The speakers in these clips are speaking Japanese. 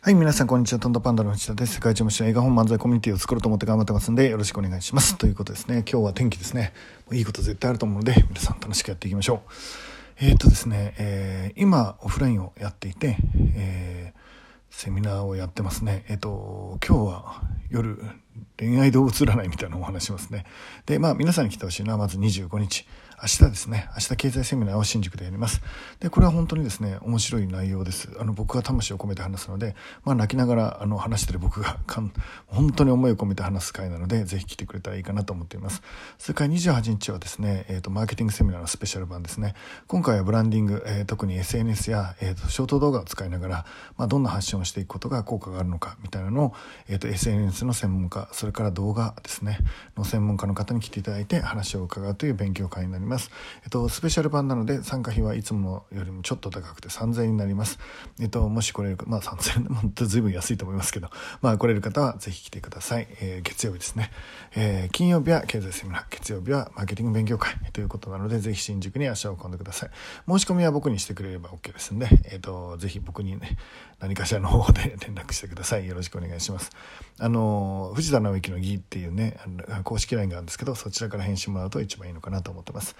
はい、皆さん、こんにちは。トントパンダの内田です。世界一面白い映画本漫才コミュニティを作ろうと思って頑張ってますんで、よろしくお願いします。ということですね。今日は天気ですね。いいこと絶対あると思うので、皆さん楽しくやっていきましょう。えー、っとですね、えー、今、オフラインをやっていて、えー、セミナーをやってますね。え、っと、今日は夜、恋愛動物占いみたいなお話しますね。で、まあ、皆さんに来てほしいのは、まず25日。明日ですね、明日経済セミナーを新宿でやります。で、これは本当にですね、面白い内容です。あの、僕が魂を込めて話すので、まあ、泣きながら、あの、話してる僕がかん、本当に思いを込めて話す会なので、ぜひ来てくれたらいいかなと思っています。それから28日はですね、えっ、ー、と、マーケティングセミナーのスペシャル版ですね。今回はブランディング、えー、特に SNS や、えっ、ー、と、ショート動画を使いながら、まあ、どんな発信をしていくことが効果があるのか、みたいなのを、えっ、と、SNS の専門家、それから動画ですね、の専門家の方に来ていただいて話を伺うという勉強会になります。えっ、と、スペシャル版なので参加費はいつもよりもちょっと高くて3000円になります。えっと、もし来れるまあ3000円でも随分安いと思いますけど、まあ来れる方はぜひ来てください。えー、月曜日ですね。えー、金曜日は経済セミナー、月曜日はマーケティング勉強会ということなので、ぜひ新宿に足を運んでください。申し込みは僕にしてくれれば OK ですんで、えっ、と、ぜひ僕にね、何かしらの方で連絡してください。よろしくお願いします。あの、藤田直之の儀っていうね、公式 LINE があるんですけど、そちらから返信もらうと一番いいのかなと思ってます。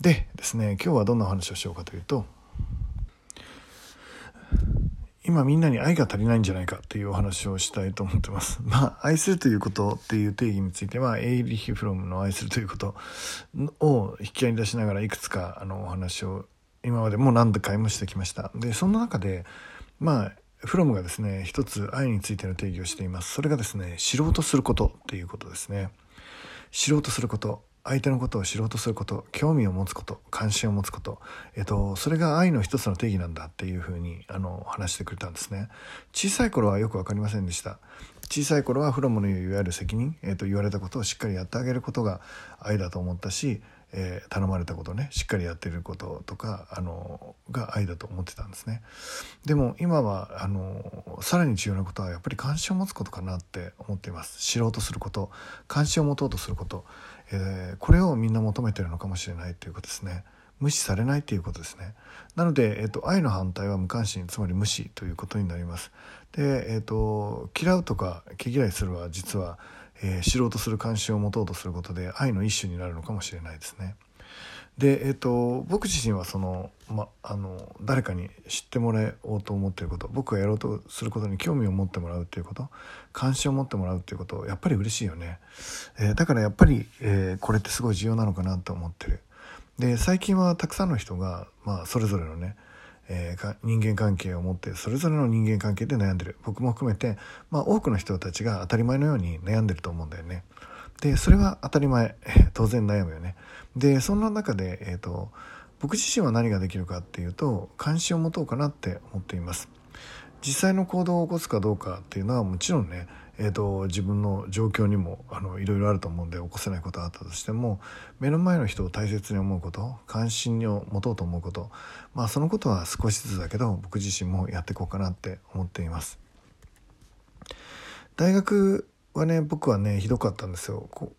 でですね今日はどんなお話をしようかというと今みんなに愛が足りないんじゃないかっていうお話をしたいと思ってます。まあ、愛するということっていう定義については、エイリヒ・フロムの愛するということを引き合いに出しながらいくつかあのお話を今までも何度かもしてきました。で、そんな中で、まあ、フロムがですね、一つ愛についての定義をしています。それがですね、知ろうとすることっていうことですね。知ろうとすること。相手のことを知ろうとすること興味を持つこと関心を持つこと、えっと、それが愛の一つの定義なんだっていうふうにあの話してくれたんですね小さい頃はよく分かりませんでした小さい頃はフロムのいわゆる責任、えっと、言われたことをしっかりやってあげることが愛だと思ったしえー、頼まれたことねしっかりやってることとかあのが愛だと思ってたんですね。でも今はあのさらに重要なことはやっぱり関心を持つことかなって思っています。知ろうとすること関心を持とうとすること、えー、これをみんな求めてるのかもしれないということですね。無視されないということですね。なので、えーと、愛の反対は無関心つまり無視ということになります。で、えーと嫌うとか毛嫌いするは実はえー、知ろうとする関心を持とうとすることで愛の一種になるのかもしれないですね。で、えーと、僕自身はその、ま、あの誰かに知ってもらおうと思っていること僕がやろうとすることに興味を持ってもらうっていうこと関心を持ってもらうっていうことやっぱり嬉しいよね、えー、だからやっぱり、えー、これってすごい重要なのかなと思ってるで最近はたくさんの人が、まあ、それぞれのねえー、人間関係を持ってそれぞれの人間関係で悩んでる僕も含めて、まあ、多くの人たちが当たり前のように悩んでると思うんだよね。でそれは当たり前、当然悩むよね。でそんな中で、えーと、僕自身は何ができるかっていうと関心を持とうかなって思っています。実際の行動を起こすかどうかっていうのはもちろんねえーと、自分の状況にもあのいろいろあると思うんで起こせないことがあったとしても目の前の人を大切に思うこと関心を持とうと思うことまあそのことは少しずつだけど僕自身もやっていこうかなって思っています。大学はね僕はねひどかったんですよ。こ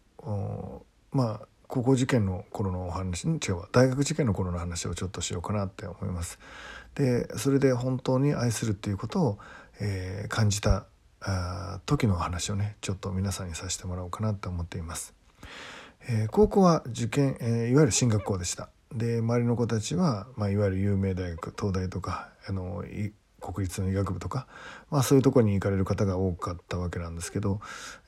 まあ高校受験の頃のお話違うわ大学受験の頃の話をちょっとしようかなって思います。でそれで本当に愛するっていうことを、えー、感じたあ時の話をねちょっと皆さんにさせてもらおうかなと思っています。えー、高校は受験、えー、いわゆる進学校でした。で周りの子たちは、まあ、いわゆる有名大学東大とかあの国立の医学部とか、まあ、そういうとこに行かれる方が多かったわけなんですけど、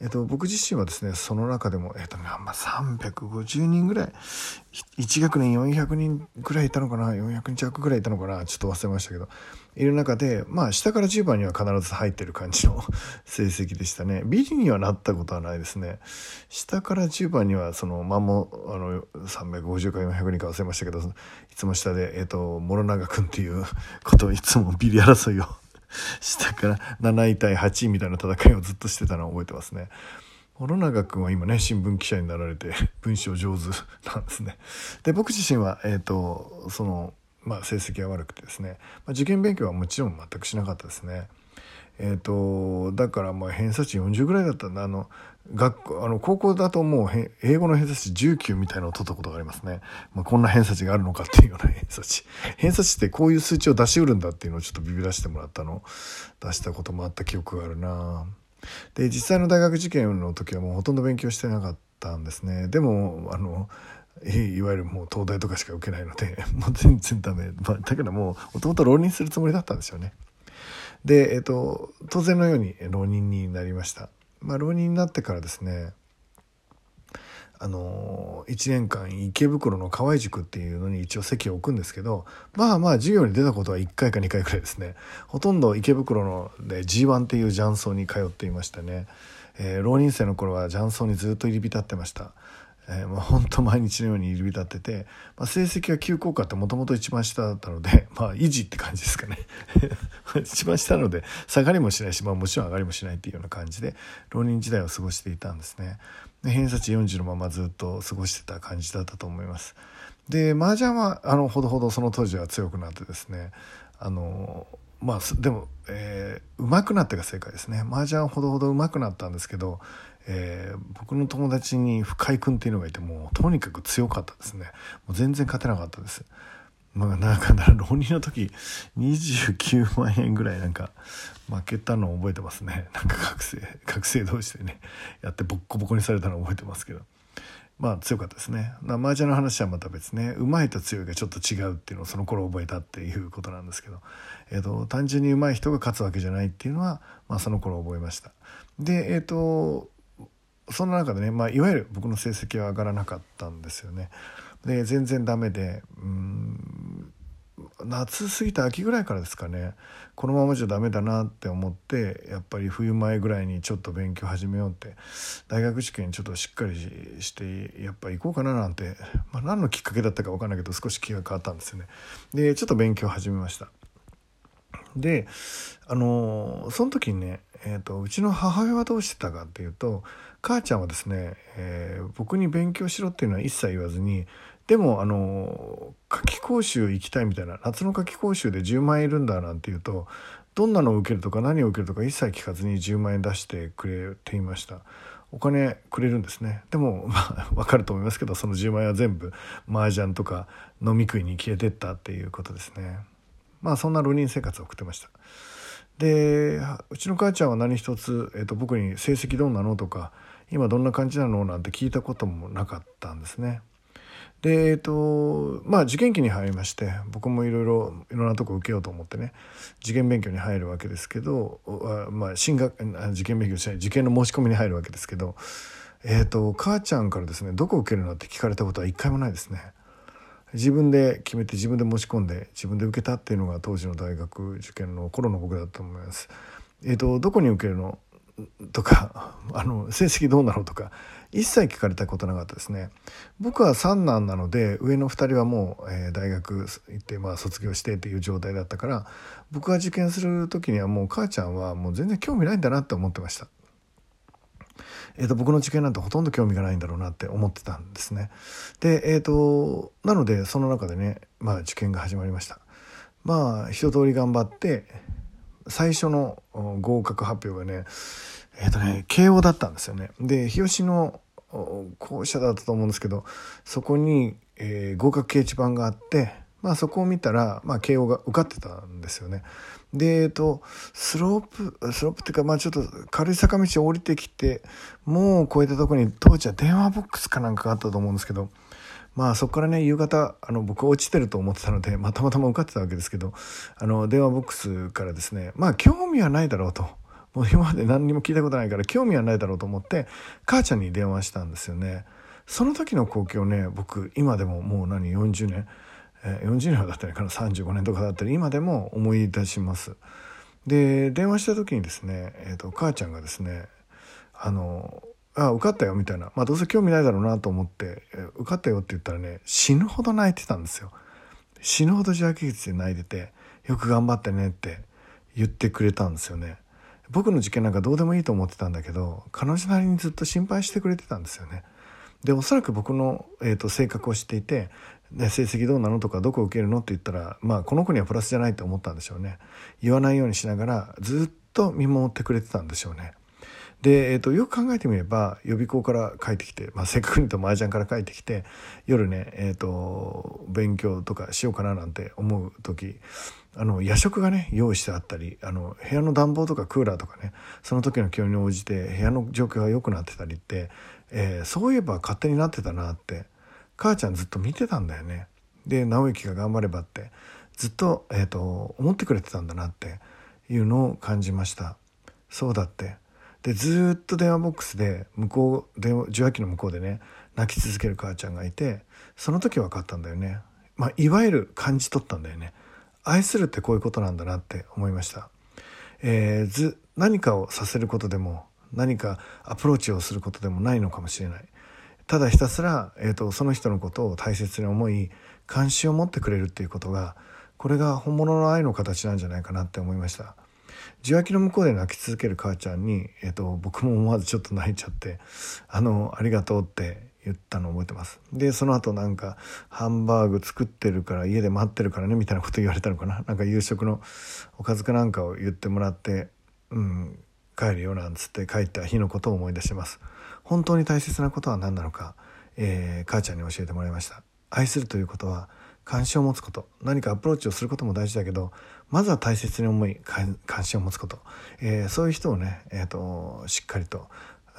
えっと、僕自身はですねその中でも、えっとまあ、350人ぐらい1学年400人ぐらいいたのかな400人弱ぐらいいたのかなちょっと忘れましたけどいる中でまあ下から10番には必ず入ってる感じの 成績でしたねビリにはなったことはないですね下から10番にはそのまもあの350か400人か忘れましたけどいつも下で、えっと、諸永君っていう ことをいつもビリ争いを 下から7位対8位みたいな戦いをずっとしてたのを覚えてますね。諸永君は今ね新聞記者になられて文章上手なんですね。で僕自身は、えーとそのまあ、成績が悪くてですね、まあ、受験勉強はもちろん全くしなかったですね。えっ、とだからまあ偏差値40ぐらいだったんだ。あの学校あの高校だともう英語の偏差値19みたいなのを取ったことがありますね、まあ、こんな偏差値があるのかっていうような偏差値。偏差値ってこういう数値を出しうるんだっていうのをちょっとビビらせてもらったの。出したこともあった記憶があるな。で実際の大学受験の時はもうほとんど勉強してなかった。たんですね。でもあのいわゆるもう東大とかしか受けないので もう全然ダメ、まあ、だけどもうもともと浪人するつもりだったんですよね。で、えっと、当然のように浪人になりました。まあ、浪人になってからですねあの1年間池袋の河合塾っていうのに一応席を置くんですけどまあまあ授業に出たことは1回か2回くらいですね。ほとんど池袋ので G1 っていう雀荘に通っていましたね、えー、浪人生の頃は雀荘にずっと入り浸ってました。えー、まあ、本当毎日のように入り浸ってて、まあ、成績は急降下ってもともと一番下だったので、まあ、維持って感じですかね。一番下なので下がりもしないし、まあ、もちろん上がりもしないっていうような感じで浪人時代を過ごしていたんですね。で偏差値40のままずっと過ごしてた感じだったと思います。で麻雀はあのほどほどその当時は強くなってですねあのまあでも、えー、上手くなってが正解ですね。麻雀ほどほど上手くなったんですけどえー、僕の友達に深井君っていうのがいてもうとにかく強かったですね。もう全然勝てなかったです。まあなんか浪人の時29万円ぐらいなんか負けたのを覚えてますね。なんか学生学生同士でねやってボッコボコにされたのを覚えてますけど。まあ強かったですね。麻雀の話はまた別ね。うまいと強いがちょっと違うっていうのをその頃覚えたっていうことなんですけど、えーと、単純にうまい人が勝つわけじゃないっていうのは、まあ、その頃覚えました。でえっ、ー、とそんな中でね、まあ、いわゆる僕の成績は上がらなかったんですよね。で全然ダメでうん夏過ぎた秋ぐらいからですかねこのままじゃダメだなって思ってやっぱり冬前ぐらいにちょっと勉強始めようって大学受験ちょっとしっかりしてやっぱ行こうかななんて、まあ、何のきっかけだったか分かんないけど少し気が変わったんですよね。でちょっと勉強始めました。であのその時にね、えーとうちの母親はどうしてたかっていうと母ちゃんはですね、えー、僕に勉強しろっていうのは一切言わずにでもあの夏季講習行きたいみたいな夏の夏季講習で10万円いるんだなんて言うとどんなのを受けるとか何を受けるとか一切聞かずに10万円出してくれていましたお金くれるんですねでも まあ分かると思いますけどその10万円は全部麻雀とか飲み食いに消えてったっていうことですねまあそんな浪人生活を送ってましたでうちの母ちゃんは何一つ、えーと僕に「成績どうなの?」とか今どんな感じなのなんて聞いたこともなかったんですね。でえっとまあ受験期に入りまして僕もいろいろいろんなとこ受けようと思ってね受験勉強に入るわけですけどまあ進学受験勉強しない受験の申し込みに入るわけですけどえっと母ちゃんからですねどこ受けるのって聞かれたことは一回もないですね。自分で決めて自分で申し込んで自分で受けたっていうのが当時の大学受験の頃の僕だと思います。えっとどこに受けるのとか あの成績どうなのとか一切聞かれたことなかったですね僕は三男なので上の2人はもう、えー、大学行って、まあ、卒業してっていう状態だったから僕が受験する時にはもう母ちゃんはもう全然興味ないんだなって思ってました。えーと、僕の受験なんてほとんど興味がないんだろうなって思ってたんですね。で、えーと、なのでその中でね、まあ、受験が始まりました。まあ一通り頑張って最初の合格発表がねえっ、ー、とね慶応だったんですよねで日吉の校舎だったと思うんですけどそこに、えー、合格掲示板があってまあそこを見たら、まあ、慶応が受かってたんですよね。で、えっと、スロープ、スロープっていうか、まあちょっと軽い坂道を降りてきて、もう越えたとこに当時は電話ボックスかなんかがあったと思うんですけど、まあそこからね夕方あの僕落ちてると思ってたので、まあ、たまたま受かってたわけですけどあの電話ボックスからですねまあ興味はないだろうともう今まで何にも聞いたことないから興味はないだろうと思って母ちゃんに電話したんですよね。その時の光景をね僕今でももう何40年、えー、40年はだったらかな35年とかだったら今でも思い出します。で電話した時にですね、えーと母ちゃんがですねあのあ受かったよみたいな、まあ、どうせ興味ないだろうなと思ってえ受かったよって言ったらね死ぬほど泣いてたんですよ死ぬほど自白血で泣いててよく頑張ってねって言ってくれたんですよね僕の受験なんかどうでもいいと思ってたんだけど彼女なりにずっと心配してくれてたんですよねでおそらく僕の、えーと、性格を知っていてで成績どうなのとかどこ受けるのって言ったらまあこの子にはプラスじゃないと思ったんでしょうね言わないようにしながらずっと見守ってくれてたんでしょうね。で、えーと、よく考えてみれば予備校から帰ってきて、まあ、せっかくにと麻雀から帰ってきて夜ね、えーと、勉強とかしようかななんて思う時あの夜食がね用意してあったりあの部屋の暖房とかクーラーとかねその時の気温に応じて部屋の状況が良くなってたりって、えー、そういえば勝手になってたなって母ちゃんずっと見てたんだよね。で直之が頑張ればってずっと,、えーと思ってくれてたんだなっていうのを感じました。そうだってでずっと電話ボックスで向こう電話受話器の向こうでね泣き続ける母ちゃんがいてその時分かったんだよね、まあ、いわゆる感じ取ったんだよね愛するってこういうことなんだなって思いました、えー、ず何かをさせることでも何かアプローチをすることでもないのかもしれない。ただひたすら、えーと、その人のことを大切に思い関心を持ってくれるっていうことがこれが本物の愛の形なんじゃないかなって思いました。受話器の向こうで泣き続ける母ちゃんに、えーと、僕も思わずちょっと泣いちゃって「あのありがとう」って言ったのを覚えてます。でその後なんかハンバーグ作ってるから家で待ってるからねみたいなこと言われたのかな。なんか夕食のおかずかなんかを言ってもらってうん帰るよなんつって帰った日のことを思い出します。本当に大切なことは何なのか、えー、母ちゃんに教えてもらいました。愛するということは関心を持つこと。何かアプローチをすることも大事だけどまずは大切に思い関心を持つこと、えー、そういう人をね、えーと、しっかりと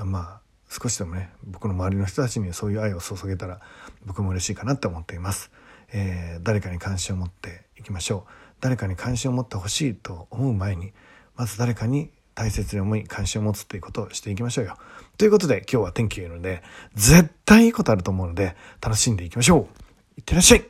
まあ少しでもね僕の周りの人たちにそういう愛を注げたら僕も嬉しいかなって思っています、えー、誰かに関心を持っていきましょう。誰かに関心を持ってほしいと思う前にまず誰かに大切に思い関心を持つっていうことをしていきましょうよ。ということで今日は天気がいいので絶対いいことあると思うので楽しんでいきましょう。いってらっしゃい。